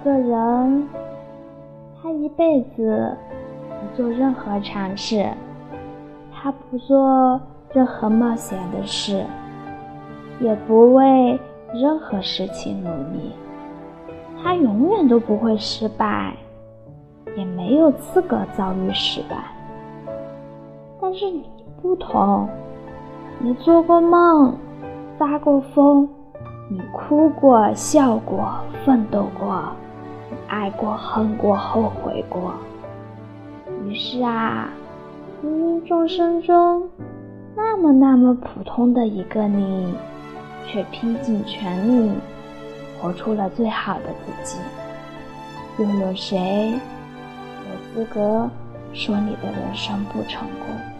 一个人，他一辈子不做任何尝试，他不做任何冒险的事，也不为任何事情努力，他永远都不会失败，也没有资格遭遇失败。但是你不同，你做过梦，发过疯。你哭过、笑过、奋斗过，爱过、恨过、后悔过。于是啊，芸芸众生中，那么那么普通的一个你，却拼尽全力，活出了最好的自己。又有谁有资格说你的人生不成功？